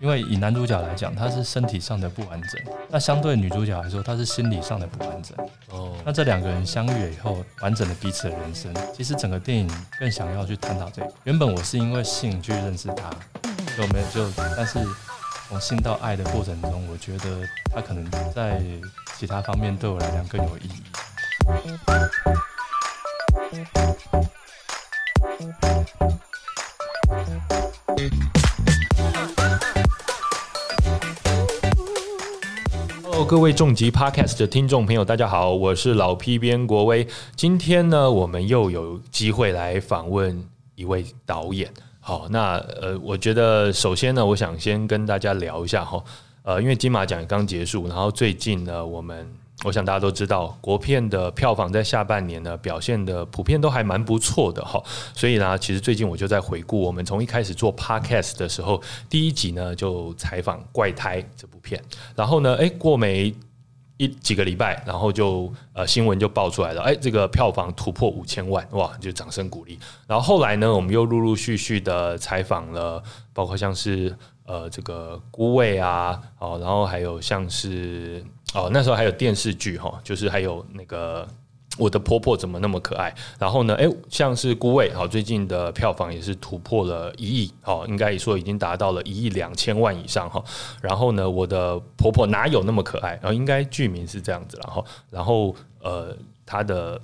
因为以男主角来讲，他是身体上的不完整，那相对女主角来说，她是心理上的不完整。哦，那这两个人相遇以后，完整的彼此的人生，其实整个电影更想要去探讨这个。原本我是因为性去认识他，就没有就，但是从性到爱的过程中，我觉得他可能在其他方面对我来讲更有意义。各位重疾 Podcast 的听众朋友，大家好，我是老 P 编国威。今天呢，我们又有机会来访问一位导演。好，那呃，我觉得首先呢，我想先跟大家聊一下哈，呃，因为金马奖刚结束，然后最近呢，我们。我想大家都知道，国片的票房在下半年呢表现的普遍都还蛮不错的哈，所以呢，其实最近我就在回顾我们从一开始做 podcast 的时候，第一集呢就采访《怪胎》这部片，然后呢，哎，过没一几个礼拜，然后就呃新闻就爆出来了，哎，这个票房突破五千万，哇，就掌声鼓励。然后后来呢，我们又陆陆续续的采访了，包括像是呃这个孤味啊，哦，然后还有像是。哦，那时候还有电视剧哈，就是还有那个我的婆婆怎么那么可爱。然后呢，哎，像是孤味，好，最近的票房也是突破了一亿，好，应该说已经达到了一亿两千万以上哈。然后呢，我的婆婆哪有那么可爱？然后应该剧名是这样子，然后，然后呃，它的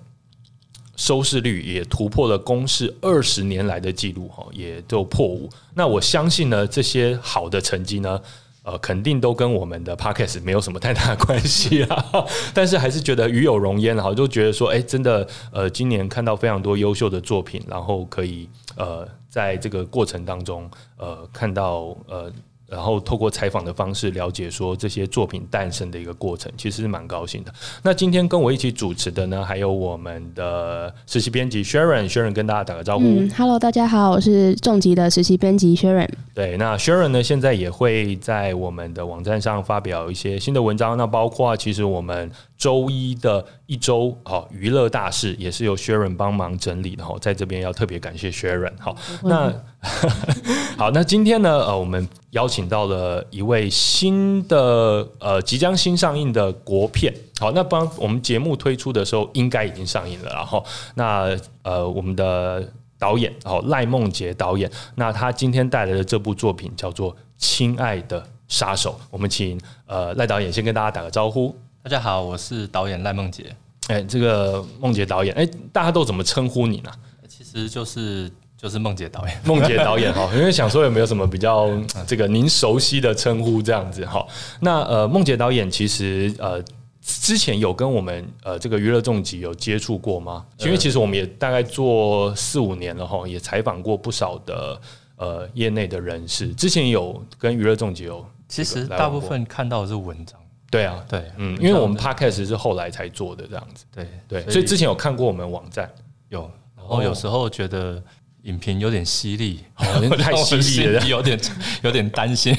收视率也突破了公视二十年来的记录哈，也都破五。那我相信呢，这些好的成绩呢。呃，肯定都跟我们的 podcast 没有什么太大的关系啊，但是还是觉得与有荣焉哈，就觉得说，哎，真的，呃，今年看到非常多优秀的作品，然后可以呃，在这个过程当中，呃，看到呃。然后透过采访的方式了解说这些作品诞生的一个过程，其实是蛮高兴的。那今天跟我一起主持的呢，还有我们的实习编辑 Sharon，Sharon 跟大家打个招呼。嗯，Hello，大家好，我是重疾的实习编辑 Sharon。对，那 Sharon 呢，现在也会在我们的网站上发表一些新的文章。那包括其实我们周一的一周好娱乐大事，也是由 Sharon 帮忙整理的哈。在这边要特别感谢 Sharon。好，那。好，那今天呢，呃，我们邀请到了一位新的，呃，即将新上映的国片。好，那帮我们节目推出的时候，应该已经上映了。然后，那呃，我们的导演哦，赖梦杰导演，那他今天带来的这部作品叫做《亲爱的杀手》。我们请呃赖导演先跟大家打个招呼。大家好，我是导演赖梦杰。哎，这个梦杰导演，哎，大家都怎么称呼你呢？其实就是。就是梦杰导演，梦杰导演哈，因为想说有没有什么比较这个您熟悉的称呼这样子哈。那呃，梦杰导演其实呃之前有跟我们呃这个娱乐重疾有接触过吗？因为其实我们也大概做四五年了哈，也采访过不少的呃业内的人士。之前有跟娱乐重疾有，其实大部分看到的是文章。对啊，对，嗯，因为我们 podcast 是后来才做的这样子。对对，所以之前有看过我们网站有，然后有时候觉得。影评有点犀利，太犀利了，有点有点担心。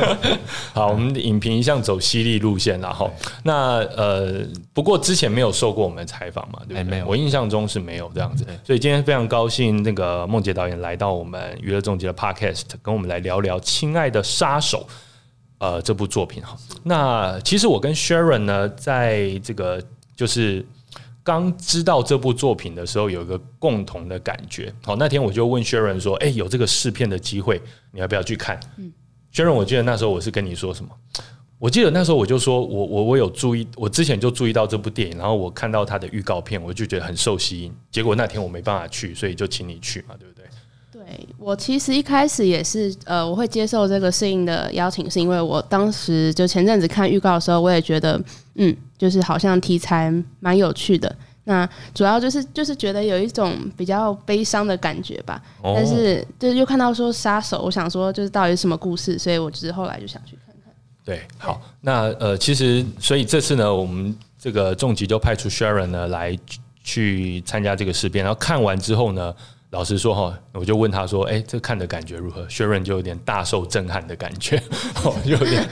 好，我们的影评一向走犀利路线，然后那呃，不过之前没有受过我们采访嘛，对不对？我印象中是没有这样子，所以今天非常高兴，那个梦洁导演来到我们娱乐总结的 Podcast，跟我们来聊聊《亲爱的杀手》呃这部作品哈。那其实我跟 Sharon 呢，在这个就是。刚知道这部作品的时候，有一个共同的感觉。好，那天我就问 Sharon 说：“哎，有这个试片的机会，你要不要去看？”嗯 Sharon，我记得那时候我是跟你说什么？我记得那时候我就说我我我有注意，我之前就注意到这部电影，然后我看到它的预告片，我就觉得很受吸引。结果那天我没办法去，所以就请你去嘛，对不对？对我其实一开始也是呃，我会接受这个适应的邀请，是因为我当时就前阵子看预告的时候，我也觉得嗯。就是好像题材蛮有趣的，那主要就是就是觉得有一种比较悲伤的感觉吧。但是就是又看到说杀手，我想说就是到底是什么故事，所以我之后来就想去看看。对，好，那呃，其实所以这次呢，我们这个重疾就派出 Sharon 呢来去参加这个事变，然后看完之后呢。老实说哈，我就问他说：“哎，这看的感觉如何？”薛润就有点大受震撼的感觉，哦，有点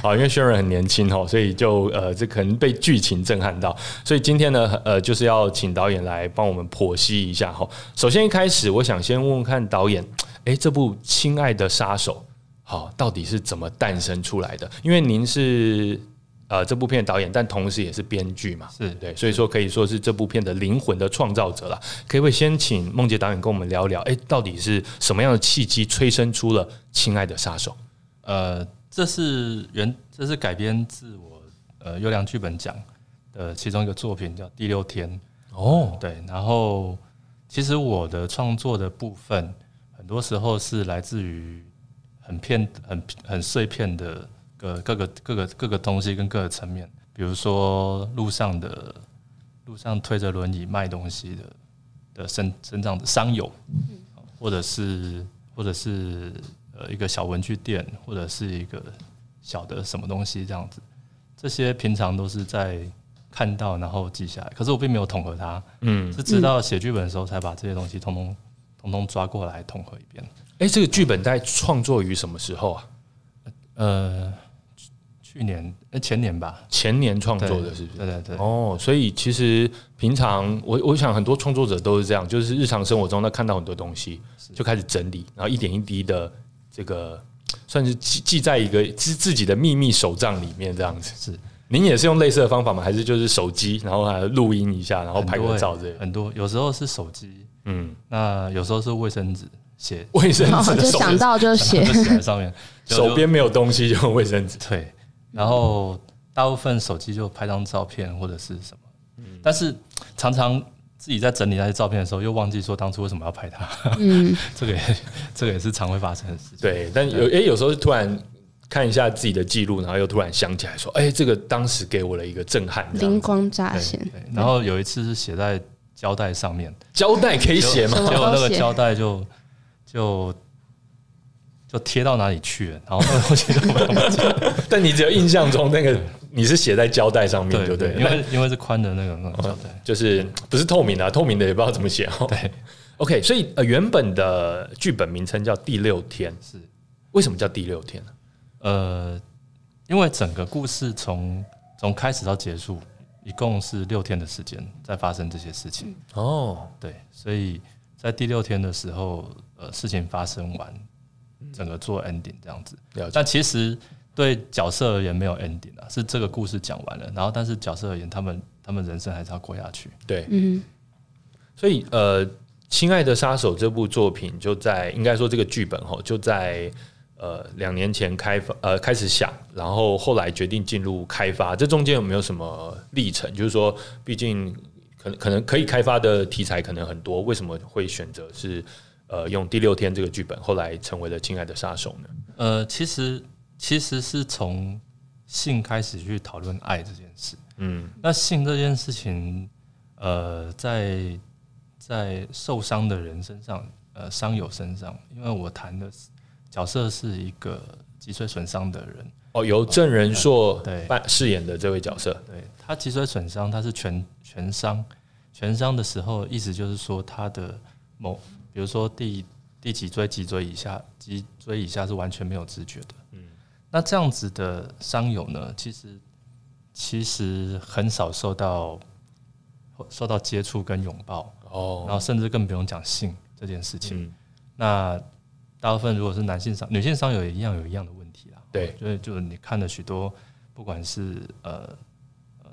好，因为薛润很年轻哦，所以就呃，这可能被剧情震撼到。所以今天呢，呃，就是要请导演来帮我们剖析一下哈。首先一开始，我想先问问看导演，哎，这部《亲爱的杀手》好，到底是怎么诞生出来的？因为您是呃这部片的导演，但同时也是编剧嘛，是对，所以说可以说是这部片的灵魂的创造者了。可不可以先请梦洁导演跟我们聊聊？哎，到底是什么样的契机催生出了《亲爱的杀手》？呃，这是原这是改编自我呃优良剧本奖的其中一个作品，叫《第六天》哦。对，然后其实我的创作的部分，很多时候是来自于很片、很很碎片的各各个各个各个东西跟各个层面，比如说路上的路上推着轮椅卖东西的的身身上的商友，或者是或者是。呃，一个小文具店，或者是一个小的什么东西这样子，这些平常都是在看到然后记下来，可是我并没有统合它，嗯，是直到写剧本的时候才把这些东西通通通通抓过来统合一遍。哎，这个剧本在创作于什么时候啊？呃，去年呃前年吧，前年创作的是不是？对对对。哦，所以其实平常我我想很多创作者都是这样，就是日常生活中他看到很多东西就开始整理，然后一点一滴的。这个算是记记在一个自自己的秘密手账里面，这样子是。您也是用类似的方法吗？还是就是手机，然后还录音一下，然后拍个照这很多，有时候是手机，嗯，那有时候是卫生纸写卫生纸，就想到就写在上面，手边没有东西就用卫生纸。对，然后大部分手机就拍张照片或者是什么，嗯，但是常常。自己在整理那些照片的时候，又忘记说当初为什么要拍它。嗯，这个也 这个也是常会发生的事情。对，但有诶，有时候突然看一下自己的记录，然后又突然想起来说：“哎，这个当时给我了一个震撼，灵光乍现。”对，然后有一次是写在胶带上面，胶带可以写吗？结果那个胶带就就就贴到哪里去了，然后我记得，但你只有印象中那个。你是写在胶带上面，对不对？因为因为是宽的那个那胶带，就是不是透明的，透明的也不知道怎么写哦。对，OK，所以呃，原本的剧本名称叫《第六天》，是为什么叫第六天呢？呃，因为整个故事从从开始到结束，一共是六天的时间在发生这些事情。哦，对，所以在第六天的时候，呃，事情发生完，整个做 ending 这样子。但其实。对角色而言没有 ending 啊，是这个故事讲完了，然后但是角色而言，他们他们人生还是要过下去。对，嗯，所以呃，《亲爱的杀手》这部作品就在应该说这个剧本吼，就在呃两年前开发呃开始想，然后后来决定进入开发，这中间有没有什么历程？就是说，毕竟可能可能可以开发的题材可能很多，为什么会选择是呃用第六天这个剧本，后来成为了《亲爱的杀手》呢？呃，其实。其实是从性开始去讨论爱这件事。嗯，那性这件事情，呃，在在受伤的人身上，呃，伤友身上，因为我谈的角色是一个脊髓损伤的人。哦，由郑仁硕扮饰演的这位角色，对他脊髓损伤，他是全全伤，全伤的时候，意思就是说他的某，比如说第第几椎脊椎以下，脊椎以下是完全没有知觉的。那这样子的伤友呢，其实其实很少受到受到接触跟拥抱哦，然后甚至更不用讲性这件事情。那大部分如果是男性伤，女性伤友也一样有一样的问题啦。对，所以就是你看了许多，不管是呃呃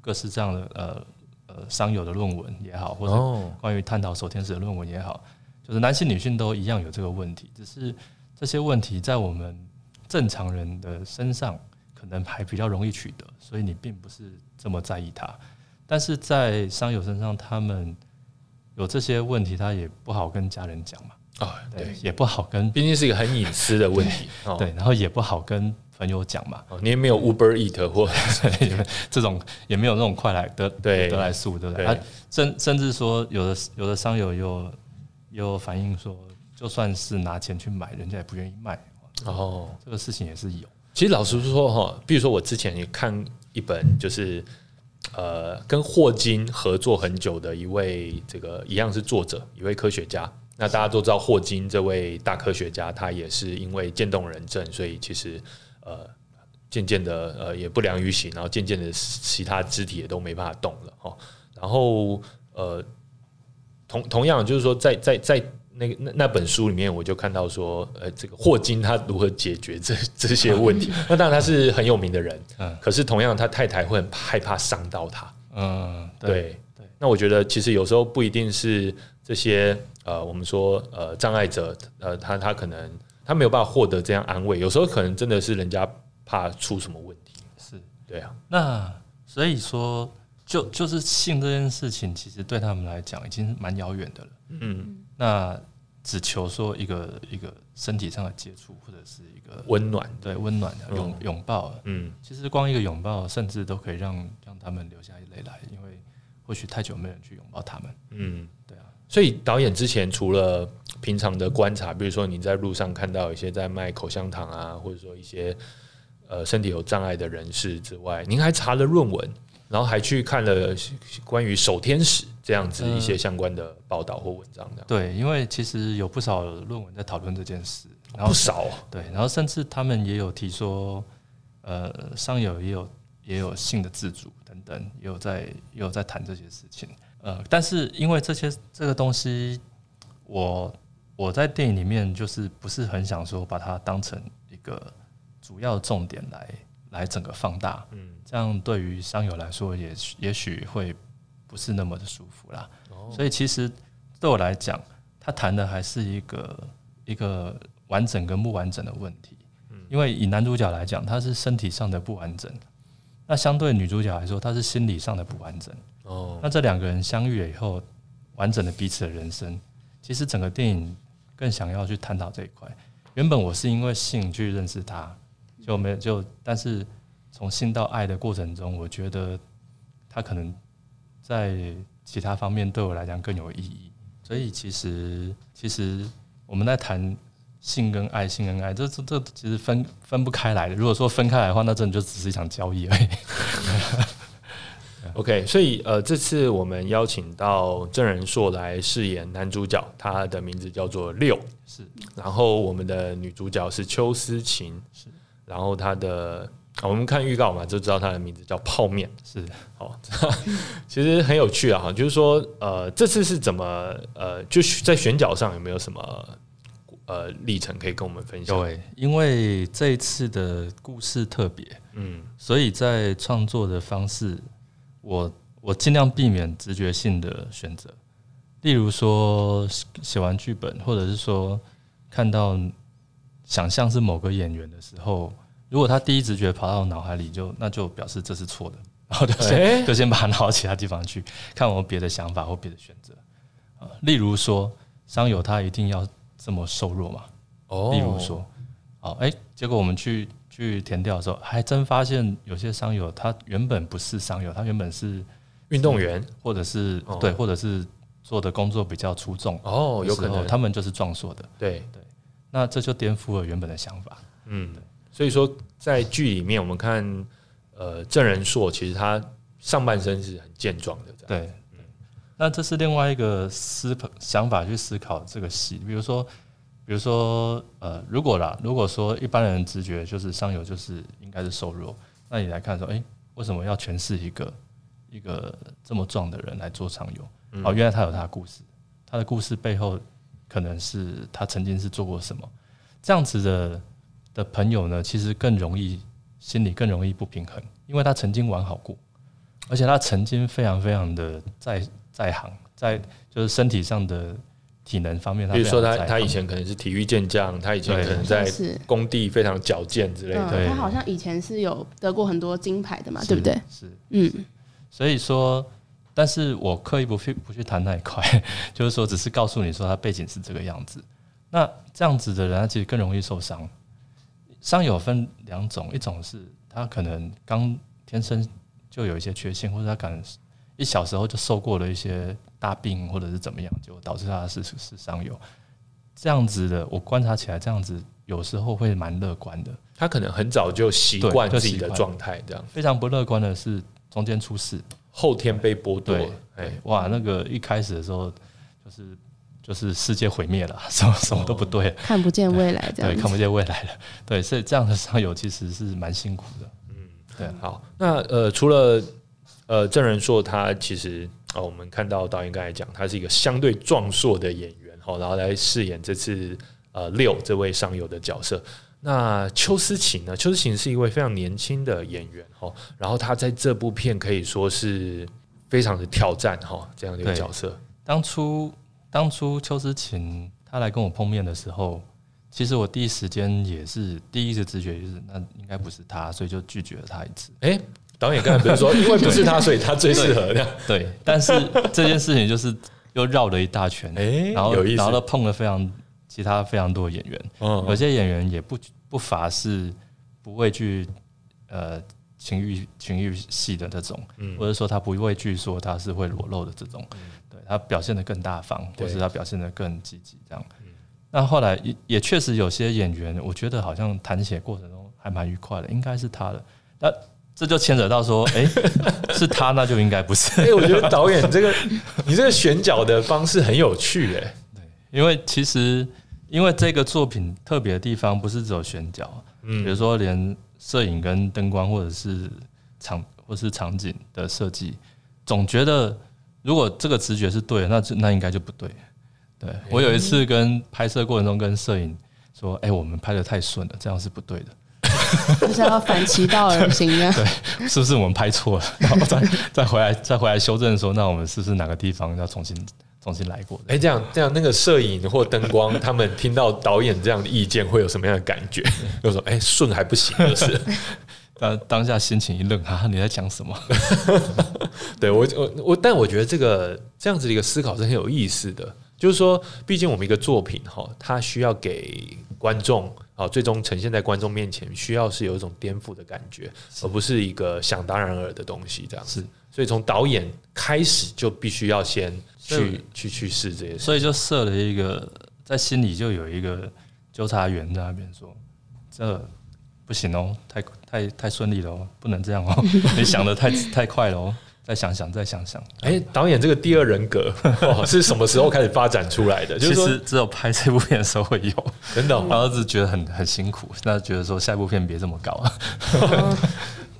各式这样的呃呃商友的论文也好，或者关于探讨守天使的论文也好，就是男性女性都一样有这个问题，只是这些问题在我们。正常人的身上可能还比较容易取得，所以你并不是这么在意它。但是在商友身上，他们有这些问题，他也不好跟家人讲嘛。啊，对，也不好跟，毕竟是一个很隐私的问题。对，然后也不好跟朋友讲嘛。你也没有 Uber Eat 或 这种，也没有那种快来得得来速，对不对？甚甚至说，有的有的商友又又反映说，就算是拿钱去买，人家也不愿意卖。哦，这个事情也是有。其实老实说哈，比如说我之前也看一本，就是呃，跟霍金合作很久的一位，这个一样是作者，一位科学家。那大家都知道霍金这位大科学家，他也是因为渐冻人症，所以其实呃，渐渐的呃也不良于行，然后渐渐的其他肢体也都没办法动了哦。然后呃，同同样就是说，在在在那个那那本书里面，我就看到说，呃，这个霍金他如何解决这 这些问题。那当然他是很有名的人，嗯，可是同样他太太会很害怕伤到他，嗯，对对。那我觉得其实有时候不一定是这些呃，我们说呃障碍者，呃，他他可能他没有办法获得这样安慰，有时候可能真的是人家怕出什么问题，是对啊。那所以说。就就是性这件事情，其实对他们来讲已经蛮遥远的了。嗯，那只求说一个一个身体上的接触，或者是一个温暖，对温暖的拥拥抱。嗯，其实光一个拥抱，甚至都可以让让他们流下泪来，因为或许太久没人去拥抱他们。嗯，对啊。所以导演之前除了平常的观察，比如说你在路上看到一些在卖口香糖啊，或者说一些呃身体有障碍的人士之外，您还查了论文。然后还去看了关于守天使这样子一些相关的报道或文章的。对，因为其实有不少论文在讨论这件事，然后不少。对，然后甚至他们也有提说，呃，上友也有也有性的自主等等，也有在也有在谈这些事情。呃，但是因为这些这个东西，我我在电影里面就是不是很想说把它当成一个主要重点来来整个放大。嗯。这样对于商友来说，也也许会不是那么的舒服啦。所以其实对我来讲，他谈的还是一个一个完整跟不完整的问题。嗯因为以男主角来讲，他是身体上的不完整；那相对女主角来说，她是心理上的不完整。哦，那这两个人相遇了以后，完整的彼此的人生，其实整个电影更想要去探讨这一块。原本我是因为性去认识他，就没有就但是。从性到爱的过程中，我觉得他可能在其他方面对我来讲更有意义。所以其实，其实我们在谈性跟爱，性跟爱，这这这其实分分不开来的。如果说分开来的话，那真的就只是一场交易而已。OK，所以呃，这次我们邀请到郑仁硕来饰演男主角，他的名字叫做六，是。然后我们的女主角是邱思琴，是。然后他的。我们看预告嘛，就知道他的名字叫泡面，是好，其实很有趣啊，哈，就是说，呃，这次是怎么，呃，就是在选角上有没有什么呃历程可以跟我们分享？对，因为这一次的故事特别，嗯，所以在创作的方式，我我尽量避免直觉性的选择，例如说写完剧本，或者是说看到想象是某个演员的时候。如果他第一直觉跑到脑海里，就那就表示这是错的，然后就先就先把它拿到其他地方去看我别的想法或别的选择啊。例如说，商友他一定要这么瘦弱嘛？哦，例如说，哦，哎，结果我们去去填掉的时候，还真发现有些商友他原本不是商友，他原本是运动员，或者是对，或者是做的工作比较出众哦，有可能。他们就是壮硕的，对。对，那这就颠覆了原本的想法，嗯。所以说，在剧里面，我们看，呃，郑仁硕其实他上半身是很健壮的，对。那这是另外一个思想法去思考这个戏，比如说，比如说，呃，如果啦，如果说一般人直觉就是上游就是应该是瘦弱，那你来看说，哎，为什么要诠释一个一个这么壮的人来做上游？哦，原来他有他的故事，他的故事背后可能是他曾经是做过什么这样子的。的朋友呢，其实更容易心里更容易不平衡，因为他曾经玩好过，而且他曾经非常非常的在在行，在就是身体上的体能方面，比如说他他以前可能是体育健将，他以前可能在工地非常矫健之类的。他好像以前是有得过很多金牌的嘛，对不对？是，嗯，所以说，但是我刻意不去不去谈那一块，就是说，只是告诉你说他背景是这个样子。那这样子的人，他其实更容易受伤。伤有分两种，一种是他可能刚天生就有一些缺陷，或者他可能一小时候就受过了一些大病，或者是怎么样，就导致他是是伤友这样子的。我观察起来，这样子有时候会蛮乐观的。他可能很早就习惯自己的状态，这样非常不乐观的是中间出事，后天被剥夺。哎，哇，那个一开始的时候就是。就是世界毁灭了，什么什么都不对，看不见未来，这样对，看不见未来了，对，所以这样的上游其实是蛮辛苦的，嗯，对。好，那呃，除了呃郑仁硕，他其实哦，我们看到导演刚才讲，他是一个相对壮硕的演员好，然后来饰演这次呃六这位上游的角色。那邱思琴呢？邱思琴是一位非常年轻的演员哈，然后他在这部片可以说是非常的挑战哈，这样的一个角色。当初当初邱思琴他来跟我碰面的时候，其实我第一时间也是第一个直觉就是那应该不是他，所以就拒绝了他一次。哎，导演刚才不是说因为不是他，所以他最适合的？对，但是这件事情就是又绕了一大圈，哎，然后然后都碰了非常。其他非常多的演员，有些演员也不不乏是不畏惧呃情欲情欲戏的这种，或者说他不畏惧说他是会裸露的这种，对他表现的更大方，或是他表现的更积极这样。那后来也也确实有些演员，我觉得好像谈写过程中还蛮愉快的，应该是他的。那这就牵扯到说，哎，是他那就应该不是。哎，我觉得导演这个 你这个选角的方式很有趣，哎，对，因为其实。因为这个作品特别的地方不是只有选角，嗯，比如说连摄影跟灯光，或者是场或是场景的设计，总觉得如果这个直觉是对的，那那应该就不对。对我有一次跟拍摄过程中跟摄影说：“哎，我们拍的太顺了，这样是不对的。” 就是要反其道而行啊！对，是不是我们拍错了？然后再再回来再回来修正说，那我们是不是哪个地方要重新？重新来过，哎，这样这样，那个摄影或灯光，他们听到导演这样的意见，会有什么样的感觉？就说，哎，顺还不行，就是，当当下心情一愣，哈，你在讲什么？对我我我，但我觉得这个这样子的一个思考是很有意思的，就是说，毕竟我们一个作品哈，它需要给观众啊，最终呈现在观众面前，需要是有一种颠覆的感觉，而不是一个想当然尔的东西，这样是。所以从导演开始就必须要先。去去去试这些，所以就设了一个，在心里就有一个纠察员在那边说：“这不行哦，太太太顺利了哦，不能这样哦，你想的太太快了哦，再想想，再想想。”哎，导演这个第二人格 是什么时候开始发展出来的？其实只有拍这部片的时候会有，真的。儿子觉得很很辛苦，那觉得说下一部片别这么搞啊。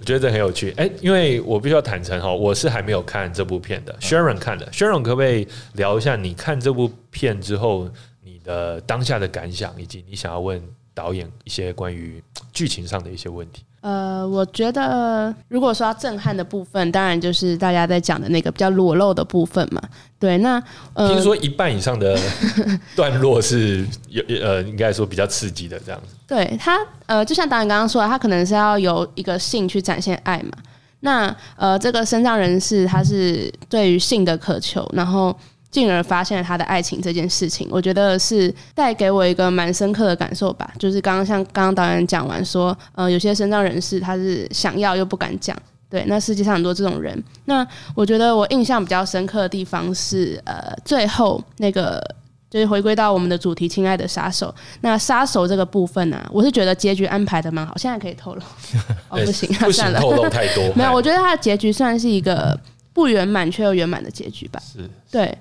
我觉得这很有趣，哎，因为我必须要坦诚哈，我是还没有看这部片的，Sharon 看的，Sharon 可不可以聊一下你看这部片之后你的当下的感想，以及你想要问导演一些关于剧情上的一些问题？呃，我觉得如果说要震撼的部分，当然就是大家在讲的那个比较裸露的部分嘛。对，那呃听说一半以上的 段落是有呃，应该说比较刺激的这样子。对他呃，就像导演刚刚说的，他可能是要有一个性去展现爱嘛。那呃，这个身障人士他是对于性的渴求，然后。进而发现了他的爱情这件事情，我觉得是带给我一个蛮深刻的感受吧。就是刚刚像刚刚导演讲完说，呃，有些身障人士他是想要又不敢讲，对，那世界上很多这种人。那我觉得我印象比较深刻的地方是，呃，最后那个就是回归到我们的主题，亲爱的杀手。那杀手这个部分呢，我是觉得结局安排的蛮好。现在可以透露？哦，不行，不行，透露太多。没有，我觉得他的结局算是一个不圆满却又圆满的结局吧。是，对。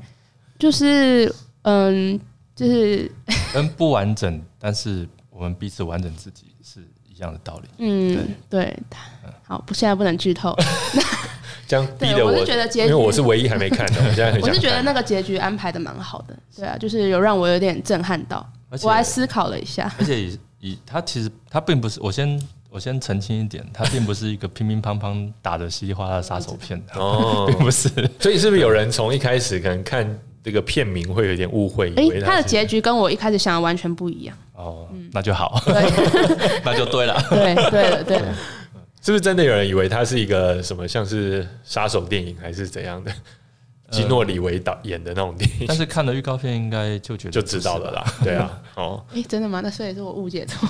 就是嗯，就是 跟不完整，但是我们彼此完整自己是一样的道理。嗯，对，好，不，现在不能剧透。这样逼得我，是觉得结局，因为我是唯一还没看的，我现在很我是觉得那个结局安排的蛮好的，对啊，就是有让我有点震撼到，我还思考了一下。而且以以他其实他并不是，我先我先澄清一点，他并不是一个乒乒乓乓打的稀里哗啦的杀手片哦，并不是。所以是不是有人从一开始可能看？这个片名会有点误会，哎，它的结局跟我一开始想的完全不一样。哦，那就好，那就对了，对对了对。是不是真的有人以为它是一个什么像是杀手电影还是怎样的？基诺里维导演的那种电影？但是看了预告片应该就觉得就知道了啦。对啊，哦，哎，真的吗？那所以是我误解错。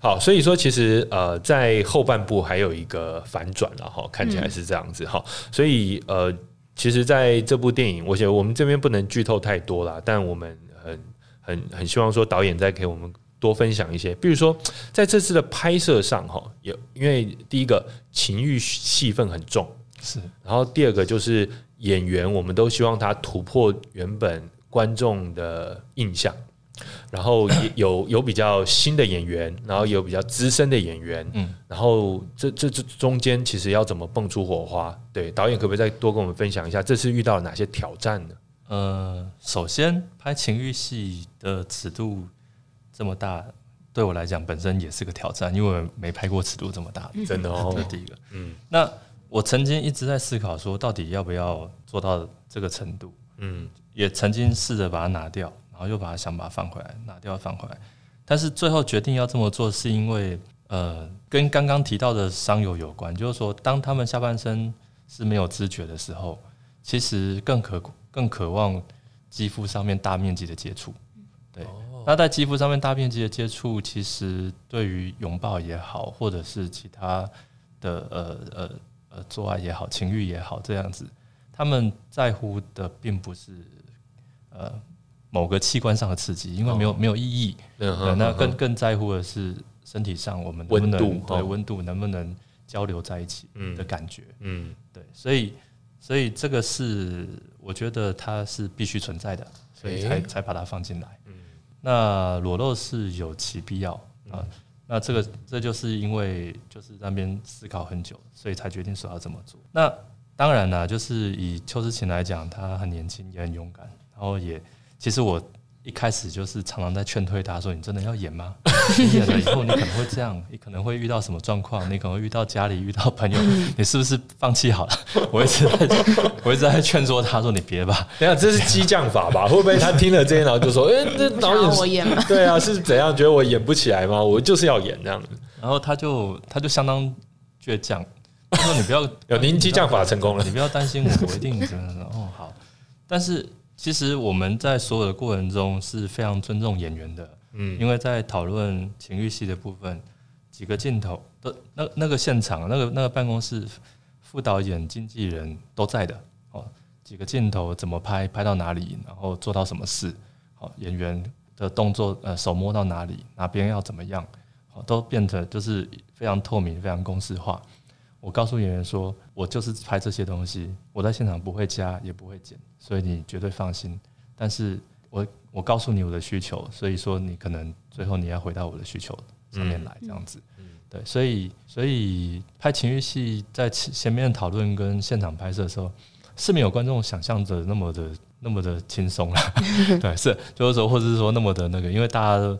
好，所以说其实呃，在后半部还有一个反转了哈，看起来是这样子哈，所以呃。其实，在这部电影，我想我们这边不能剧透太多啦，但我们很很很希望说导演再给我们多分享一些，比如说在这次的拍摄上，哈，有因为第一个情欲戏份很重，是，然后第二个就是演员，我们都希望他突破原本观众的印象。然后有有比较新的演员，然后有比较资深的演员，嗯，然后这这这中间其实要怎么蹦出火花？对，导演可不可以再多跟我们分享一下这次遇到了哪些挑战呢？呃，首先拍情欲戏的尺度这么大，对我来讲本身也是个挑战，因为我没拍过尺度这么大，真的哦。这第一个，嗯，那我曾经一直在思考说，到底要不要做到这个程度？嗯，也曾经试着把它拿掉，然后又把它想把它放回来，拿掉放回来，但是最后决定要这么做，是因为呃，跟刚刚提到的伤友有关，就是说，当他们下半身是没有知觉的时候，其实更可更渴望肌肤上面大面积的接触。对，那在肌肤上面大面积的接触，其实对于拥抱也好，或者是其他的呃呃呃做爱也好，情欲也好，这样子，他们在乎的并不是呃某个器官上的刺激，因为没有没有意义。那更更在乎的是。身体上，我们温度对温度能不能交流在一起的感觉，嗯，对，所以所以这个是我觉得它是必须存在的，所以才才把它放进来。嗯，那裸露是有其必要啊。那这个这就是因为就是那边思考很久，所以才决定说要这么做。那当然啦，就是以邱思琴来讲，他很年轻也很勇敢，然后也其实我。一开始就是常常在劝退他说：“你真的要演吗？你演了以后，你可能会这样，你可能会遇到什么状况？你可能会遇到家里遇到朋友，你是不是放弃好了？” 我一直在，我一直在劝说他说：“你别吧。”等下这是激将法吧？会不会他听了这些，然后就说：“哎，这导演我演吗？”对啊，是怎样觉得我演不起来吗？我就是要演这样子。然后他就他就相当倔强，他说：“你不要有您激将法成功了，你不要担心我，我一定怎么怎么哦好。”但是。其实我们在所有的过程中是非常尊重演员的，嗯，因为在讨论情欲戏的部分，几个镜头的那那个现场，那个那个办公室，副导演、经纪人都在的，哦，几个镜头怎么拍，拍到哪里，然后做到什么事，好，演员的动作，呃，手摸到哪里，哪边要怎么样，好，都变成就是非常透明、非常公式化。我告诉演员说，我就是拍这些东西，我在现场不会加也不会减，所以你绝对放心。但是我我告诉你我的需求，所以说你可能最后你要回到我的需求上面来，这样子。对，所以所以拍情欲戏在前面讨论跟现场拍摄的时候，是没有观众想象的那么的那么的轻松了。对，是就是说，或者是说那么的那个，因为大家都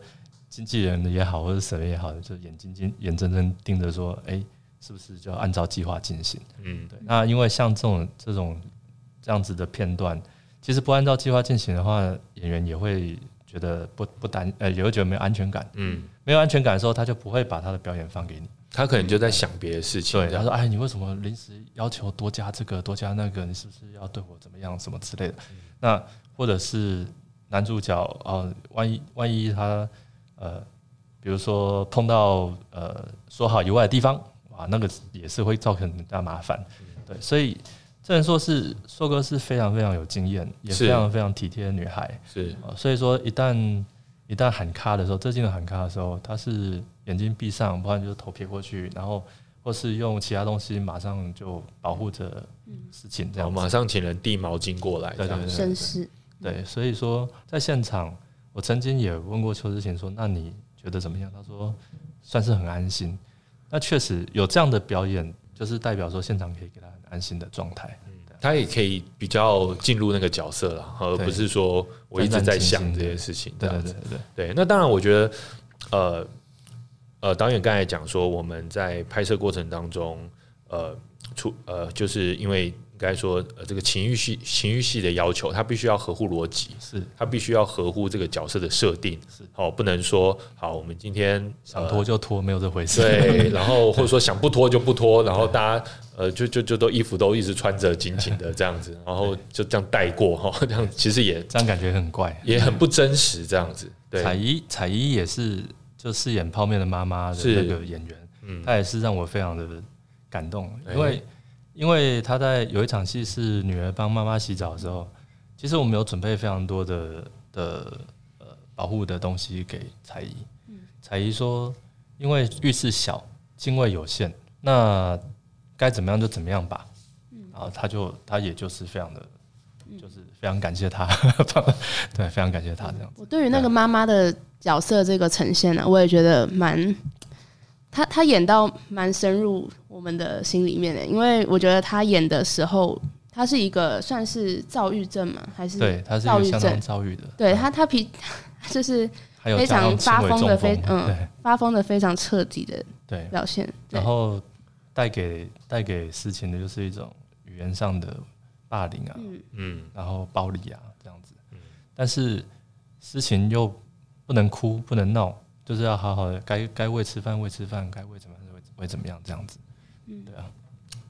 经纪人也好，或者什么也好，就眼睛睛眼睁睁盯着说，哎。是不是就要按照计划进行？嗯，对。那因为像这种这种这样子的片段，其实不按照计划进行的话，演员也会觉得不不担，呃，也会觉得没有安全感。嗯，没有安全感的时候，他就不会把他的表演放给你。他可能就在想别的事情。对，他说：“哎，你为什么临时要求多加这个多加那个？你是不是要对我怎么样什么之类的？”那或者是男主角啊，万一万一他呃，比如说碰到呃说好以外的地方。啊，那个也是会造成很大麻烦，对，所以这人说是硕哥是非常非常有经验，也非常非常体贴的女孩，是。啊，所以说一旦一旦喊卡的时候，这镜头喊卡的时候，他是眼睛闭上，不然就是头撇过去，然后或是用其他东西马上就保护着事情，这样马上请人递毛巾过来，对对对，绅士，对，所以说在现场，我曾经也问过邱志贤说，那你觉得怎么样？他说算是很安心。那确实有这样的表演，就是代表说现场可以给他很安心的状态，他也可以比较进入那个角色了，而不是说我一直在想这些事情。对对对对对。那当然，我觉得，呃呃，导演刚才讲说，我们在拍摄过程当中，呃，出呃，就是因为。应该说，呃，这个情欲戏、情欲戏的要求，它必须要合乎逻辑，是。它必须要合乎这个角色的设定，是。哦，不能说好，我们今天想脱就脱，没有这回事。对，然后或者说想不脱就不脱，然后大家呃，就就就都衣服都一直穿着紧紧的这样子，然后就这样带过哈，这样其实也这样感觉很怪，也很不真实这样子。彩衣彩衣也是就饰演泡面的妈妈的那个演员，嗯，她也是让我非常的感动，因为。因为他在有一场戏是女儿帮妈妈洗澡的时候，其实我们有准备非常多的的呃保护的东西给彩姨。彩姨说，因为浴室小，经位有限，那该怎么样就怎么样吧。然后他就他也就是非常的，就是非常感谢他，对，非常感谢他这样子。我对于那个妈妈的角色这个呈现呢，我也觉得蛮。他他演到蛮深入我们的心里面的，因为我觉得他演的时候，他他是一个算是躁郁症嘛，还是对，他是躁郁症？躁郁的，对他他脾就是非常发疯的非嗯发疯的非常彻底的对表现，然后带给带给事情的就是一种语言上的霸凌啊，嗯，然后暴力啊这样子，但是事情又不能哭不能闹，就是要好好的该该喂吃饭喂吃饭，该喂怎么会会怎么样这样子，嗯，对啊。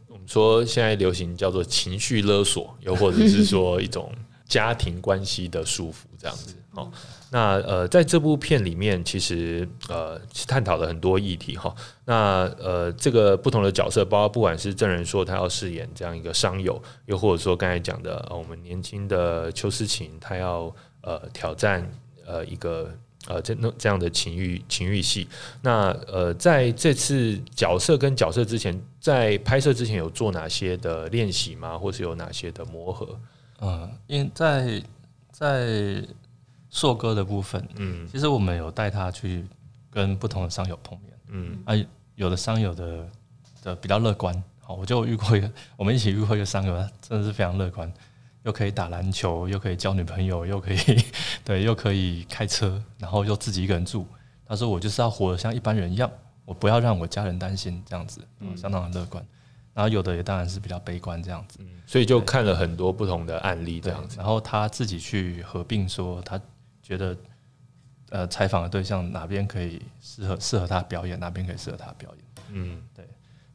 我们说现在流行叫做情绪勒索，又或者是说一种家庭关系的束缚，这样子。哦，那呃，在这部片里面，其实呃探讨了很多议题哈。那呃，这个不同的角色，包括不管是证人说他要饰演这样一个商友，又或者说刚才讲的我们年轻的邱思琴，他要呃挑战呃一个。呃，这那这样的情欲情欲戏，那呃，在这次角色跟角色之前，在拍摄之前有做哪些的练习吗？或是有哪些的磨合？嗯，因为在在硕哥的部分，嗯，其实我们有带他去跟不同的商友碰面，嗯，啊，有的商友的的比较乐观，好，我就遇过一个，我们一起遇过一个商友，他真的是非常乐观。又可以打篮球，又可以交女朋友，又可以 对，又可以开车，然后又自己一个人住。他说：“我就是要活得像一般人一样，我不要让我家人担心，这样子，嗯，相当的乐观。”然后有的也当然是比较悲观这样子，所以就看了很多不同的案例这样子。然后他自己去合并说，他觉得呃采访的对象哪边可以适合适合他表演，哪边可以适合他表演。嗯，对。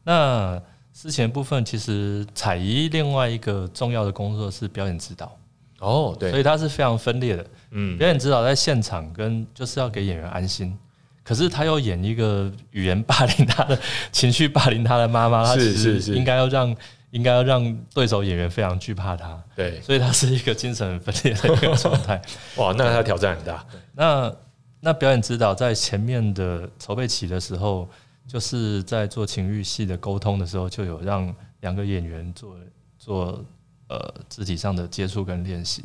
那之前部分其实彩仪另外一个重要的工作是表演指导哦，对，所以它是非常分裂的。嗯，表演指导在现场跟就是要给演员安心，可是他又演一个语言霸凌他的 情绪霸凌他的妈妈，他其实，应该要让应该要让对手演员非常惧怕他，对，所以他是一个精神分裂的一个状态。哇，那他挑战很大。那那表演指导在前面的筹备期的时候。就是在做情欲戏的沟通的时候，就有让两个演员做做呃肢体上的接触跟练习，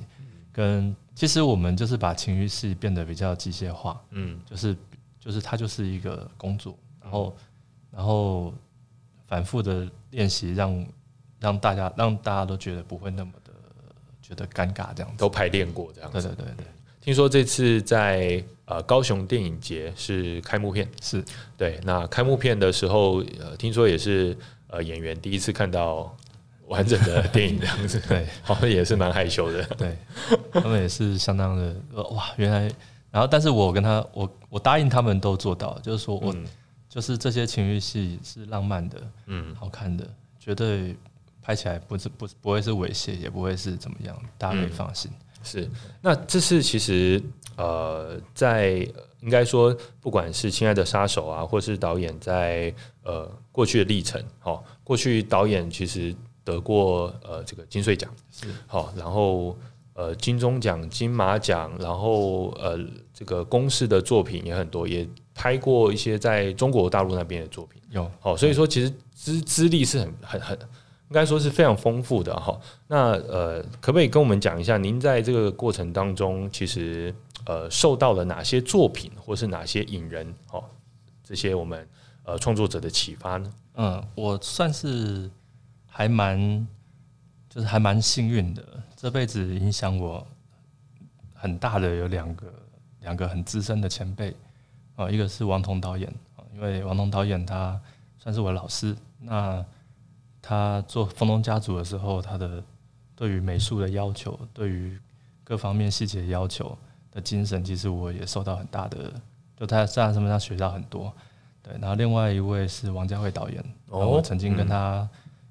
跟其实我们就是把情欲戏变得比较机械化，嗯，就是就是它就是一个工作，然后然后反复的练习，让让大家让大家都觉得不会那么的觉得尴尬，这样都排练过这样，对对对对。听说这次在呃高雄电影节是开幕片，是对。那开幕片的时候，呃，听说也是呃演员第一次看到完整的电影这样子，对，好像也是蛮害羞的。对，他们也是相当的哇，原来。然后，但是我跟他，我我答应他们都做到，就是说我就是这些情欲戏是浪漫的，嗯，好看的，绝对拍起来不是不不会是猥亵，也不会是怎么样，大家可以放心。是，那这是其实呃，在应该说，不管是《亲爱的杀手》啊，或是导演在呃过去的历程，好，过去导演其实得过呃这个金穗奖，是好，然后呃金钟奖、金马奖，然后呃这个公式的作品也很多，也拍过一些在中国大陆那边的作品，有好，所以说其实资资历是很很很。应该说是非常丰富的哈。那呃，可不可以跟我们讲一下，您在这个过程当中，其实呃受到了哪些作品，或是哪些引人哈这些我们呃创作者的启发呢？嗯，我算是还蛮就是还蛮幸运的，这辈子影响我很大的有两个两个很资深的前辈啊，一个是王彤导演啊，因为王彤导演他算是我的老师，那。他做《风东家族》的时候，他的对于美术的要求，对于各方面细节要求的精神，其实我也受到很大的，就他在他身上学到很多。对，然后另外一位是王家卫导演，我曾经跟他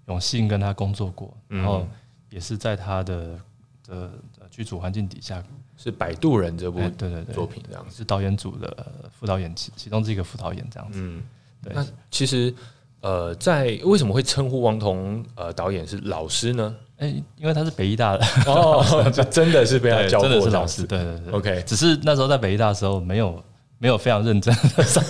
有幸跟他工作过，然后也是在他的的剧组环境底下，是《摆渡人》这部对对对作品这样子，是导演组的副导演其其中这个副导演这样子。嗯，对。那其实。呃，在为什么会称呼王彤呃导演是老师呢？哎，因为他是北医大的哦，就真的是被他教过，真的是老师。对对对，OK。只是那时候在北医大的时候，没有没有非常认真的上，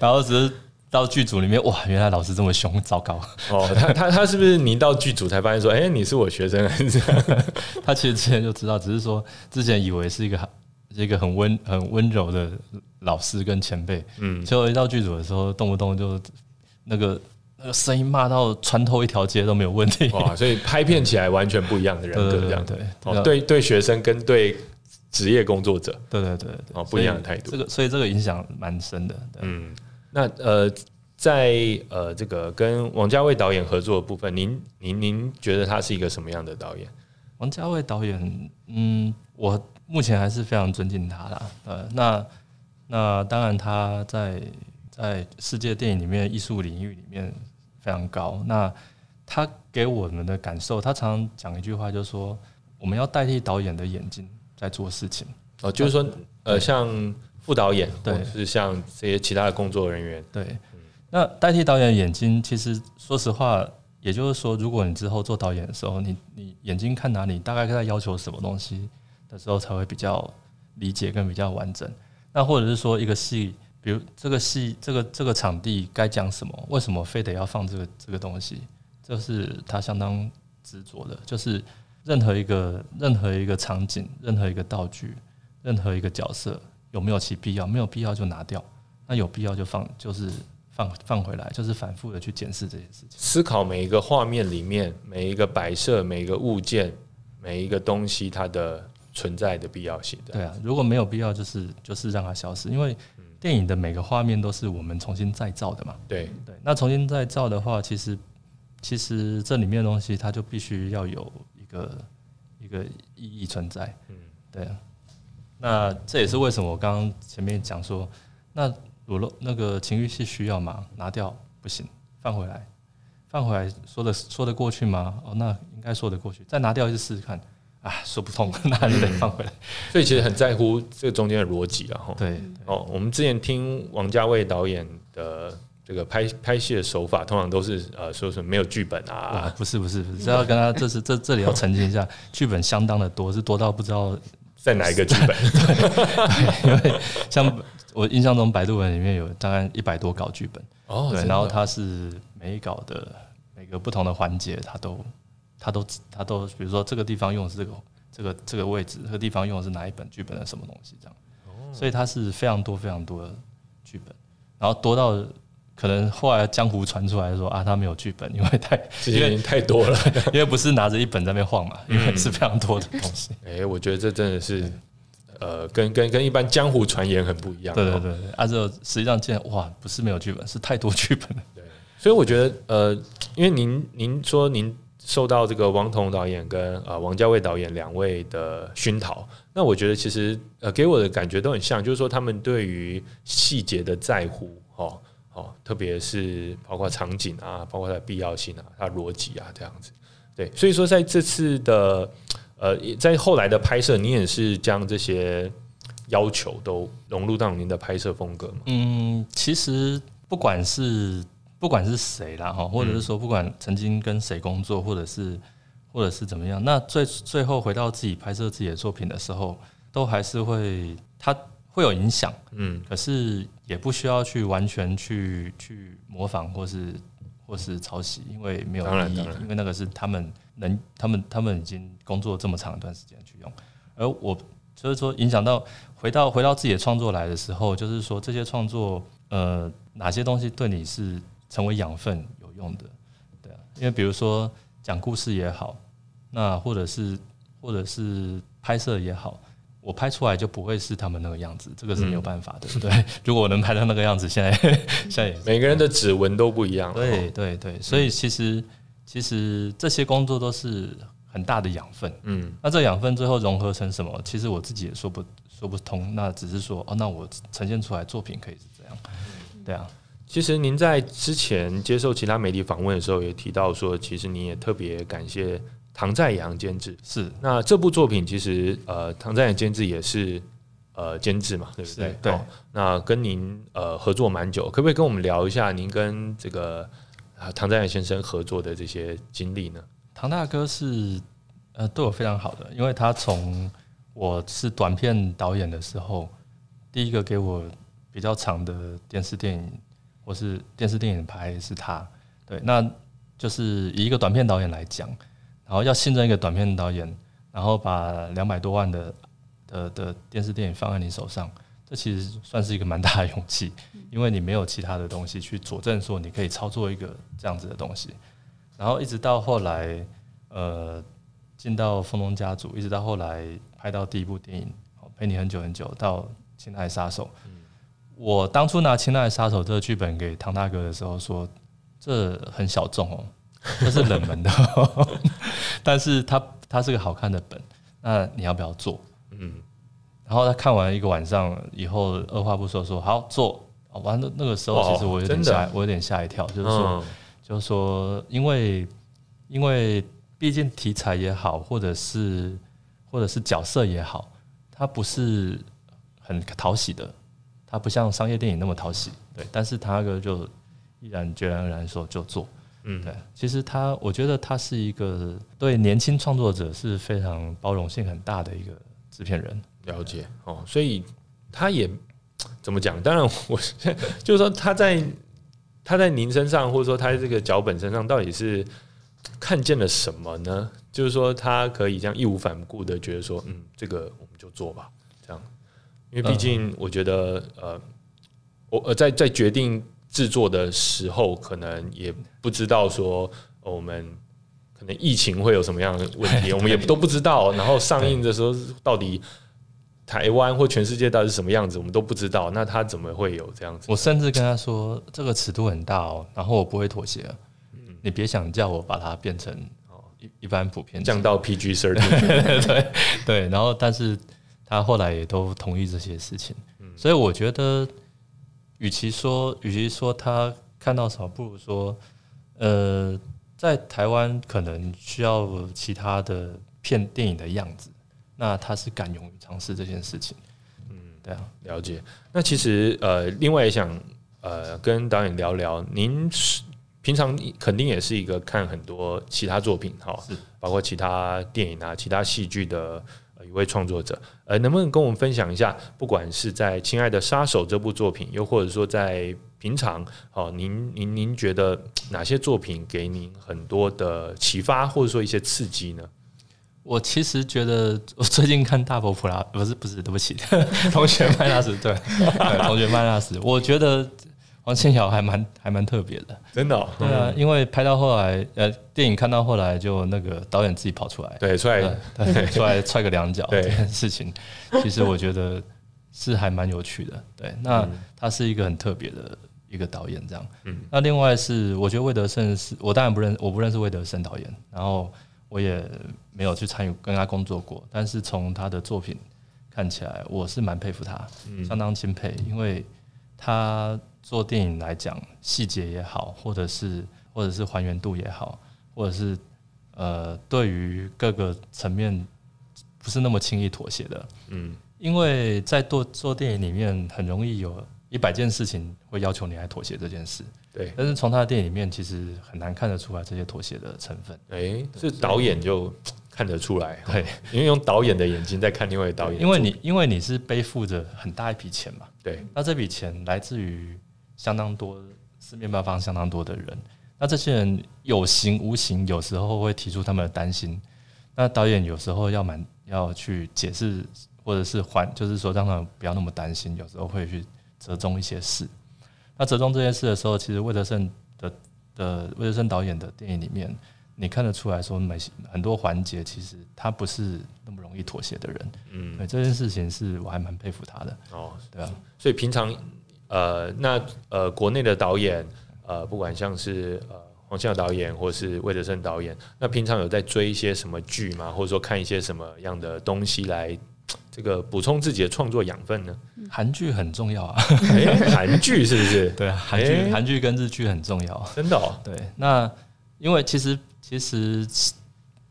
然后只是到剧组里面，哇，原来老师这么凶，糟糕。哦，他他他是不是你到剧组才发现说，哎，你是我学生？他其实之前就知道，只是说之前以为是一个一个很温很温柔的老师跟前辈，嗯，结果一到剧组的时候，动不动就。那个那个声音骂到穿透一条街都没有问题。哇，所以拍片起来完全不一样的人格，这样对哦，对对，学生跟对职业工作者，对对对哦，不一样的态度。这个所以这个影响蛮深的。嗯，那呃，在呃这个跟王家卫导演合作的部分，您您您觉得他是一个什么样的导演？王家卫导演，嗯，我目前还是非常尊敬他啦。呃，那那当然他在在世界电影里面艺术领域里面非常高。那他给我们的感受，他常常讲一句话，就是说我们要代替导演的眼睛在做事情。哦，就是说，呃，像副导演，对，是像这些其他的工作人员，对。那代替导演的眼睛，其实说实话。也就是说，如果你之后做导演的时候，你你眼睛看哪里，大概在要求什么东西的时候，才会比较理解跟比较完整。那或者是说，一个戏，比如这个戏，这个这个场地该讲什么，为什么非得要放这个这个东西，这是他相当执着的。就是任何一个任何一个场景，任何一个道具，任何一个角色，有没有其必要？没有必要就拿掉，那有必要就放，就是。放放回来，就是反复的去检视这件事情，思考每一个画面里面每一个摆设、每一个物件、每一个东西它的存在的必要性。对啊，如果没有必要，就是就是让它消失，因为电影的每个画面都是我们重新再造的嘛。对对，那重新再造的话，其实其实这里面的东西它就必须要有一个一个意义存在。嗯，对啊。那这也是为什么我刚刚前面讲说那。裸露那个情欲是需要吗？拿掉不行，放回来，放回来说的说得过去吗？哦，那应该说得过去。再拿掉一次试试看，啊，说不通，那就得放回来。所以其实很在乎这个中间的逻辑了哈。对，哦，我们之前听王家卫导演的这个拍拍戏的手法，通常都是呃说什么没有剧本啊？不是不是不是，这要跟他这是这这里要澄清一下，剧本相当的多，是多到不知道在哪一个剧本。因为像。我印象中，百度文里面有大概一百多稿剧本哦，对，然后它是每一稿的每个不同的环节，它都它都他都，比如说这个地方用的是这个这个这个位置，这个地方用的是哪一本剧本的什么东西这样，所以它是非常多非常多的剧本，然后多到可能后来江湖传出来说啊，他没有剧本，因为太因为太多了，因为不是拿着一本在那边晃嘛，因为是非常多的东西。哎，我觉得这真的是。呃，跟跟跟一般江湖传言很不一样。对对对对，啊，这实际上见哇，不是没有剧本，是太多剧本了。对，所以我觉得呃，因为您您说您受到这个王彤导演跟呃王家卫导演两位的熏陶，那我觉得其实呃给我的感觉都很像，就是说他们对于细节的在乎，哦哦，特别是包括场景啊，包括它的必要性啊，它逻辑啊这样子。对，所以说在这次的。呃，在后来的拍摄，你也是将这些要求都融入到您的拍摄风格吗？嗯，其实不管是不管是谁啦哈，或者是说不管曾经跟谁工作，或者是或者是怎么样，那最最后回到自己拍摄自己的作品的时候，都还是会它会有影响，嗯，可是也不需要去完全去去模仿或是或是抄袭，因为没有意义，因为那个是他们。能，他们他们已经工作这么长一段时间去用，而我就是说影响到回到回到自己的创作来的时候，就是说这些创作呃哪些东西对你是成为养分有用的，对啊，因为比如说讲故事也好，那或者是或者是拍摄也好，我拍出来就不会是他们那个样子，这个是没有办法的，对。如果我能拍到那个样子，现在 现在每个人的指纹都不一样，对对对，所以其实。其实这些工作都是很大的养分，嗯，那这养分最后融合成什么？其实我自己也说不说不通。那只是说，哦，那我呈现出来作品可以是这样，对啊。其实您在之前接受其他媒体访问的时候，也提到说，其实你也特别感谢唐在阳监制。是，那这部作品其实呃，唐在阳监制也是呃监制嘛，对不对？对。那跟您呃合作蛮久，可不可以跟我们聊一下您跟这个？啊，唐在阳先生合作的这些经历呢？唐大哥是呃对我非常好的，因为他从我是短片导演的时候，第一个给我比较长的电视电影或是电视电影拍是他。对，那就是以一个短片导演来讲，然后要信任一个短片导演，然后把两百多万的的的电视电影放在你手上，这其实算是一个蛮大的勇气，因为你没有其他的东西去佐证说你可以操作一个这样子的东西。然后一直到后来，呃，进到《风龙家族》，一直到后来拍到第一部电影《陪你很久很久》到《亲爱杀手》。我当初拿《亲爱杀手》这个剧本给唐大哥的时候，说这很小众哦，这是冷门的，但是他他是个好看的本，那你要不要做？嗯。然后他看完一个晚上以后，二话不说说好做。完了那个时候，其实我有点吓，我有点吓一跳，就是说，就是说，因为因为毕竟题材也好，或者是或者是角色也好，它不是很讨喜的，它不像商业电影那么讨喜。对，但是他个就毅然决然而然说就做。嗯，对，其实他我觉得他是一个对年轻创作者是非常包容性很大的一个制片人。了解哦，所以他也怎么讲？当然，我就是说他在他在您身上，或者说他这个脚本身上，到底是看见了什么呢？就是说他可以这样义无反顾的觉得说，嗯，这个我们就做吧。因为毕竟我觉得，呃，我呃在在决定制作的时候，可能也不知道说我们可能疫情会有什么样的问题，我们也都不知道。然后上映的时候到底。台湾或全世界到底是什么样子，我们都不知道。那他怎么会有这样子？我甚至跟他说，这个尺度很大哦，然后我不会妥协。嗯，你别想叫我把它变成哦一一般普遍降到 PG thirteen。对对，然后但是他后来也都同意这些事情。嗯，所以我觉得，与其说与其说他看到什么，不如说，呃，在台湾可能需要其他的片电影的样子。那他是敢勇于尝试这件事情，嗯，对啊，了解。那其实呃，另外也想呃跟导演聊聊，您是平常肯定也是一个看很多其他作品哈，是包括其他电影啊、其他戏剧的一位创作者，呃，能不能跟我们分享一下，不管是在《亲爱的杀手》这部作品，又或者说在平常，哦，您您您觉得哪些作品给您很多的启发，或者说一些刺激呢？我其实觉得，我最近看大佛普拉不是不是，对不起，同学麦纳斯对，同学麦纳斯，我觉得王千瑶还蛮还蛮特别的，真的，对啊，因为拍到后来，呃，电影看到后来，就那个导演自己跑出来，对，出来 出来踹个两脚，这件事情，其实我觉得是还蛮有趣的，对，那他是一个很特别的一个导演，这样，嗯，那另外是我觉得魏德胜是我当然不认我不认识魏德胜导演，然后。我也没有去参与跟他工作过，但是从他的作品看起来，我是蛮佩服他，相当钦佩，因为他做电影来讲，细节也好，或者是或者是还原度也好，或者是呃，对于各个层面不是那么轻易妥协的。嗯，因为在做做电影里面，很容易有一百件事情会要求你来妥协这件事。对，但是从他的电影里面，其实很难看得出来这些妥协的成分。哎，是导演就看得出来，对，因为用导演的眼睛在看另外导演。因为你因为你是背负着很大一笔钱嘛，对，那这笔钱来自于相当多四面八方相当多的人，那这些人有形无形，有时候会提出他们的担心，那导演有时候要蛮要去解释，或者是还，就是说让他们不要那么担心，有时候会去折中一些事。那折中这件事的时候，其实魏德胜的的魏德胜导演的电影里面，你看得出来说，每很多环节其实他不是那么容易妥协的人。嗯，对这件事情是我还蛮佩服他的。哦，对啊，所以平常呃，那呃，国内的导演呃，不管像是呃黄孝导演或是魏德胜导演，那平常有在追一些什么剧吗？或者说看一些什么样的东西来？这个补充自己的创作养分呢？韩剧很重要啊！韩剧是不是？对啊，韩剧韩剧跟日剧很重要，真的。哦。对，那因为其实其实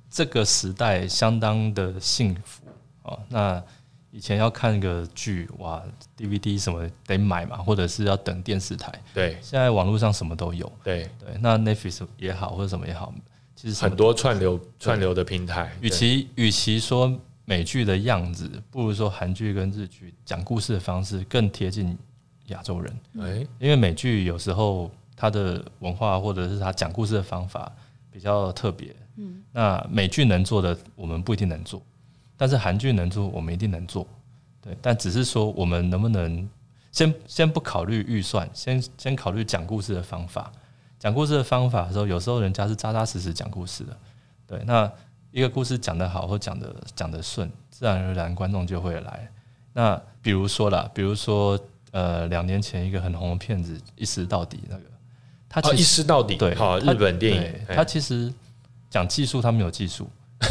这个时代相当的幸福哦。那以前要看个剧，哇，DVD 什么得买嘛，或者是要等电视台。对，现在网络上什么都有。对对，那 Netflix 也好，或者什么也好，其实很多串流串流的平台。与其与其说。美剧的样子，不如说韩剧跟日剧讲故事的方式更贴近亚洲人。哎，因为美剧有时候它的文化或者是它讲故事的方法比较特别。嗯，那美剧能做的，我们不一定能做；但是韩剧能做，我们一定能做。对，但只是说我们能不能先先不考虑预算，先先考虑讲故事的方法。讲故事的方法的时候，有时候人家是扎扎实实讲故事的，对。那一个故事讲得好或讲得讲得顺，自然而然观众就会来。那比如说啦，比如说呃，两年前一个很红的片子《一尸到底》那个，他一尸到底对，好日本电影，他其实讲技术他没有技术，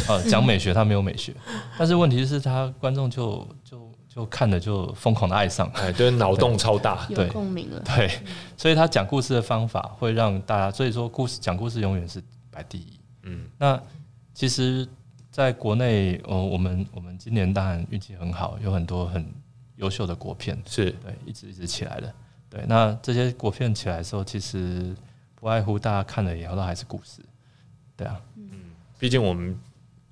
呃，讲美学他没有美学，但是问题是他观众就就就看了就疯狂的爱上，哎，就是脑洞超大，有共鸣了，对，所以他讲故事的方法会让大家，所以说故事讲故事永远是排第一，嗯，那。其实，在国内，呃，我们我们今年当然运气很好，有很多很优秀的国片，是对，一直一直起来的。对，那这些国片起来的时候，其实不外乎大家看了以后都还是故事，对啊，嗯，毕竟我们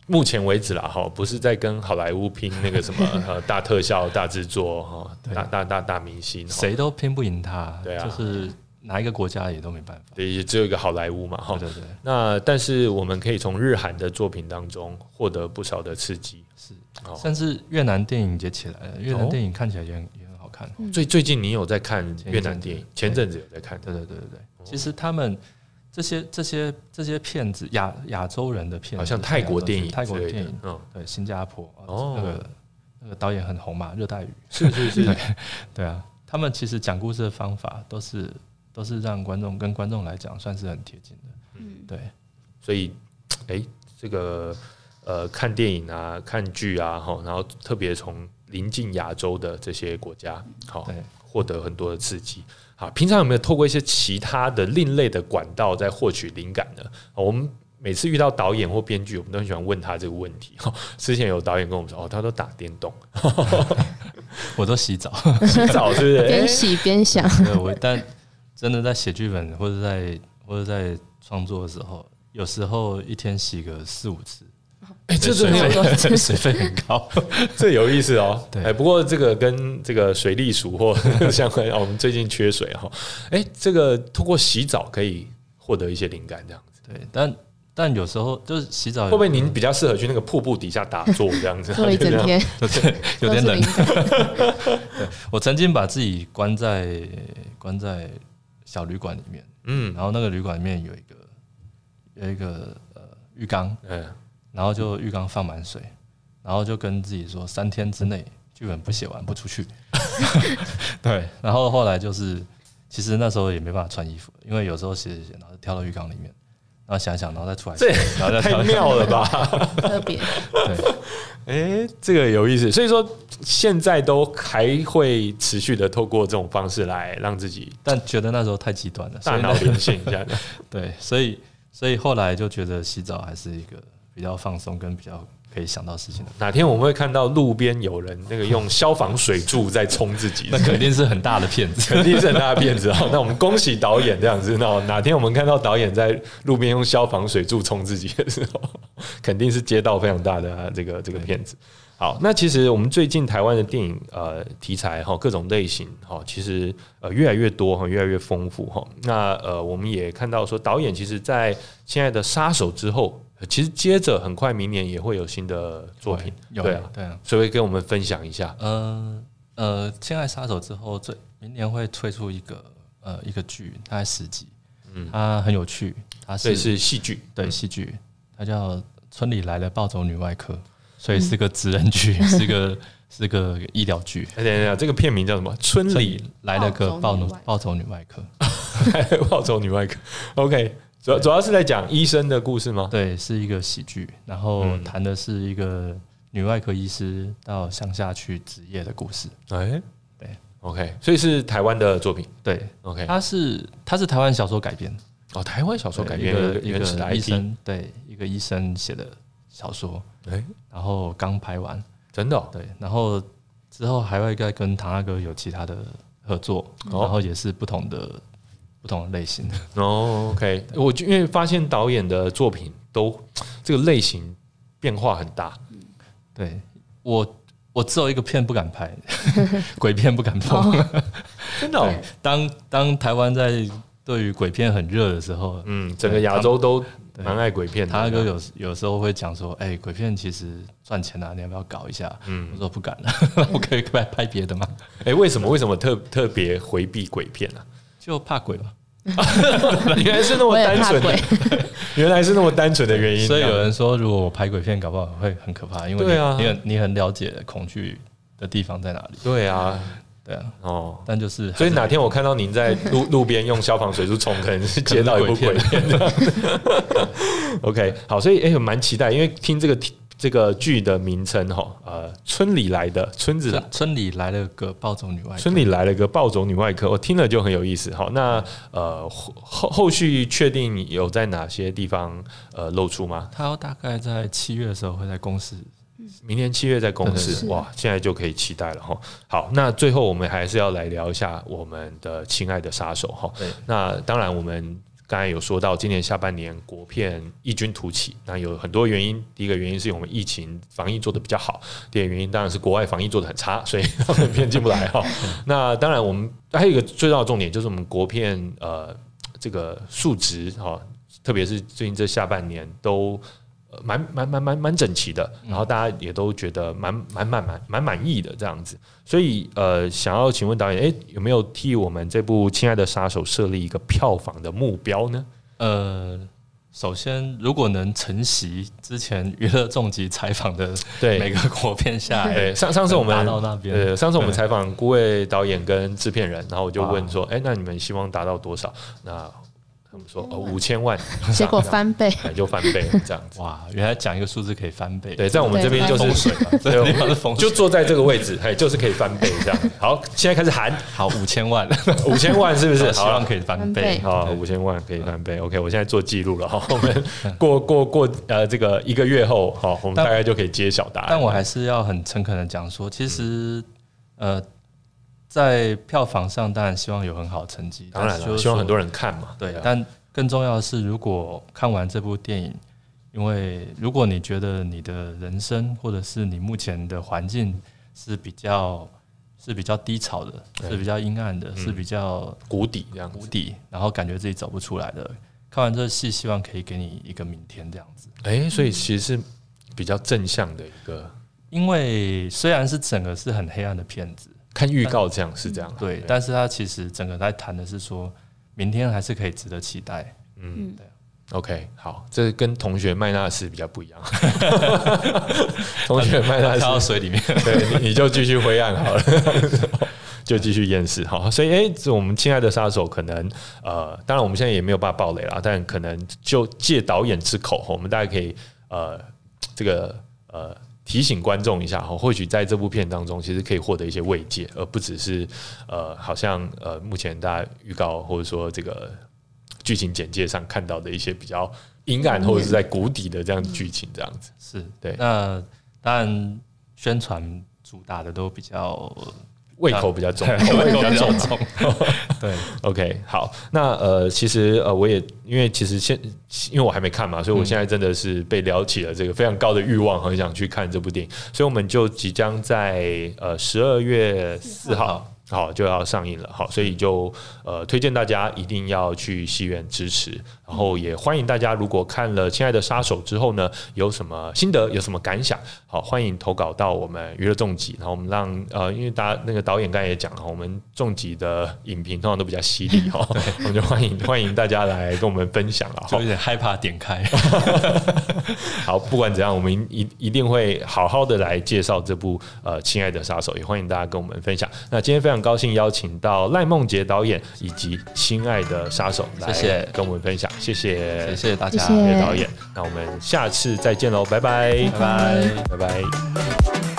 目前为止啦，哈，不是在跟好莱坞拼那个什么呃大特效、大制作哈，大大大大明星，谁都拼不赢他，对啊，就是。哪一个国家也都没办法，对，也只有一个好莱坞嘛，哈，对对。那但是我们可以从日韩的作品当中获得不少的刺激，是，甚至越南电影也起来了，越南电影看起来也很也很好看。最最近你有在看越南电影？前阵子有在看，对对对对对。其实他们这些这些这些骗子，亚亚洲人的骗子，好像泰国电影，泰国电影，嗯，对，新加坡，哦，那个那个导演很红嘛，热带雨，是是是，对啊，他们其实讲故事的方法都是。都是让观众跟观众来讲算是很贴近的，嗯，对，所以，哎，这个呃，看电影啊，看剧啊，哈，然后特别从临近亚洲的这些国家，好，获得很多的刺激。好，平常有没有透过一些其他的另类的管道在获取灵感呢？我们每次遇到导演或编剧，我们都很喜欢问他这个问题。哈，之前有导演跟我们说，哦，他都打电动，我都洗澡，洗澡是不是？边洗边想，我但。真的在写剧本或者在或者在创作的时候，有时候一天洗个四五次，哎，这水费水费很高，这有意思哦。对，哎，不过这个跟这个水利署或 相关，我们最近缺水哈。哎，这个通过洗澡可以获得一些灵感，这样子。对，但但有时候就是洗澡，会不会您比较适合去那个瀑布底下打坐这样子？坐一整 天，对，有点冷。对，我曾经把自己关在关在。小旅馆里面，嗯，然后那个旅馆里面有一个有一个呃浴缸，嗯，然后就浴缸放满水，然后就跟自己说三天之内剧本不写完不出去，对，然后后来就是其实那时候也没办法穿衣服，因为有时候写写写，然后跳到浴缸里面，然后想想，然后再出来，这太妙了吧，特别，对。哎，这个有意思，所以说现在都还会持续的透过这种方式来让自己，但觉得那时候太极端了，大脑灵性一下。对，所以所以后来就觉得洗澡还是一个比较放松跟比较可以想到事情的。哪天我们会看到路边有人那个用消防水柱在冲自己，那肯定是很大的骗子，肯定是很大的骗子啊。那我们恭喜导演这样子。那哪天我们看到导演在路边用消防水柱冲自己的时候。肯定是接到非常大的这个这个骗子。好，那其实我们最近台湾的电影呃题材哈各种类型哈，其实呃越来越多哈，越来越丰富哈。那呃我们也看到说导演其实在现在的杀手之后，其实接着很快明年也会有新的作品，对啊对啊，所以跟我们分享一下。嗯呃，现在杀手之后，最明年会推出一个呃一个剧，大概十集，嗯，它很有趣，它是是戏剧，对戏剧，它叫。村里来了暴走女外科，所以是个职人剧，是个是个医疗剧。等等等，这个片名叫什么？村里来了个暴暴走女外科，暴走女外科。OK，主主要是在讲医生的故事吗？对，是一个喜剧，然后谈的是一个女外科医师到乡下去职业的故事。哎，对，OK，所以是台湾的作品。对，OK，它是它是台湾小说改编。哦，台湾小说改编一个一个医生，对。一个医生写的小说，哎，然后刚拍完，真的，对，然后之后还会再跟唐大哥有其他的合作，然后也是不同的不同的类型。哦，OK，我就因为发现导演的作品都这个类型变化很大，对我我只有一个片不敢拍，鬼片不敢碰，真的。当当台湾在对于鬼片很热的时候，嗯，整个亚洲都。蛮爱鬼片的。他哥有有时候会讲说，哎，鬼片其实赚钱啊，你要不要搞一下？嗯，我说不敢了，我可以拍拍别的吗？哎，为什么？为什么特特别回避鬼片呢？就怕鬼嘛。原来是那么单纯的，原来是那么单纯的原因。所以有人说，如果我拍鬼片，搞不好会很可怕，因为你很你很了解恐惧的地方在哪里。对啊。对啊，哦，但就是，所以哪天我看到您在路 路边用消防水柱冲，可能是接到一部鬼片。OK，好，所以哎，蛮期待，因为听这个这个剧的名称哈，呃，村里来的村子，村里来了个暴走女外科，村里来了个暴走女外科，我听了就很有意思。好，那呃后后续确定有在哪些地方呃露出吗？他大概在七月的时候会在公司。明年七月在公司哇，现在就可以期待了哈。好，那最后我们还是要来聊一下我们的亲爱的杀手哈。那当然，我们刚才有说到，今年下半年国片异军突起，那有很多原因。第一个原因是我们疫情防疫做的比较好，第二个原因当然是国外防疫做的很差，所以他们片进不来哈。那当然，我们还有一个最重要的重点就是我们国片呃这个数值哈，特别是最近这下半年都。蛮蛮蛮蛮蛮整齐的，然后大家也都觉得蛮蛮蛮蛮蛮满意的这样子，所以呃，想要请问导演，哎，有没有替我们这部《亲爱的杀手》设立一个票房的目标呢？呃，首先，如果能承袭之前娱乐重疾采访的对每个国片下来，上上次我们到那边，呃，上次我们采访顾位导演跟制片人，然后我就问说，哎，那你们希望达到多少？那他们说哦五千万，结果翻倍，就翻倍这样子。哇，原来讲一个数字可以翻倍。对，在我们这边就是水嘛，对，就坐在这个位置，哎，就是可以翻倍这样。好，现在开始喊，好五千万，五千万是不是？希望可以翻倍。好，五千万可以翻倍。OK，我现在做记录了哈。我们过过过呃这个一个月后，好，我们大概就可以揭晓答案。但我还是要很诚恳的讲说，其实呃。在票房上，当然希望有很好的成绩，当然了，希望很多人看嘛。对，但更重要的是，如果看完这部电影，因为如果你觉得你的人生或者是你目前的环境是比较是比较低潮的，是比较阴暗的，是比较谷底这样谷底，然后感觉自己走不出来的，看完这戏，希望可以给你一个明天这样子。哎，所以其实是比较正向的一个，因为虽然是整个是很黑暗的片子。看预告这样是这样，对，但是他其实整个在谈的是说，明天还是可以值得期待。嗯，对。OK，好，这跟同学麦纳斯比较不一样。同学麦纳斯到水里面，对，你就继续灰暗好了，就继续厌世好。所以，哎，这我们亲爱的杀手可能，呃，当然我们现在也没有办法爆雷了，但可能就借导演之口，我们大家可以，呃，这个，呃。提醒观众一下哈，或许在这部片当中，其实可以获得一些慰藉，而不只是呃，好像呃，目前大家预告或者说这个剧情简介上看到的一些比较阴暗或者是在谷底的这样剧情，这样子是对。那当然，宣传主打的都比较。胃口比较重，胃口比较重。对，OK，好，那呃，其实呃，我也因为其实现因为我还没看嘛，所以我现在真的是被撩起了这个非常高的欲望，很想去看这部电影，所以我们就即将在呃十二月四号。好就要上映了，好，所以就呃推荐大家一定要去戏院支持，然后也欢迎大家如果看了《亲爱的杀手》之后呢，有什么心得，有什么感想，好，欢迎投稿到我们娱乐重疾，然后我们让呃，因为大家那个导演刚才也讲了，我们重疾的影评通常都比较犀利哈，我们就欢迎欢迎大家来跟我们分享了，就有点害怕点开，好，不管怎样，我们一一定会好好的来介绍这部呃《亲爱的杀手》，也欢迎大家跟我们分享。那今天非常。高兴邀请到赖梦杰导演以及《亲爱的杀手》来跟我们分享，谢谢，谢谢大家，谢谢。导演。那我们下次再见喽，拜拜，拜拜，拜拜。